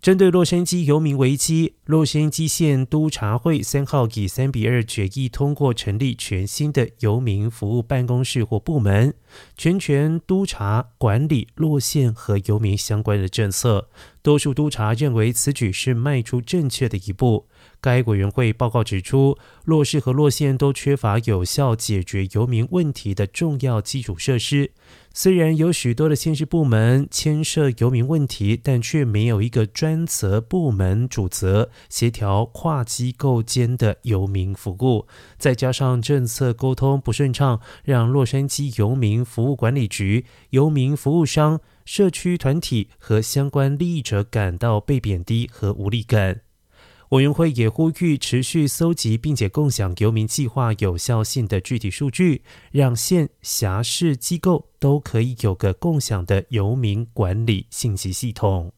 针对洛杉矶游民危机，洛杉矶县督察会三号以三比二决议通过成立全新的游民服务办公室或部门，全权督察管理洛县和游民相关的政策。多数督察认为此举是迈出正确的一步。该委员会报告指出，洛市和洛县都缺乏有效解决游民问题的重要基础设施。虽然有许多的县市部门牵涉游民问题，但却没有一个专责部门主责协调跨机构间的游民服务。再加上政策沟通不顺畅，让洛杉矶游民服务管理局、游民服务商、社区团体和相关利益者感到被贬低和无力感。委员会也呼吁持续搜集并且共享游民计划有效性的具体数据，让县辖市机构都可以有个共享的游民管理信息系统。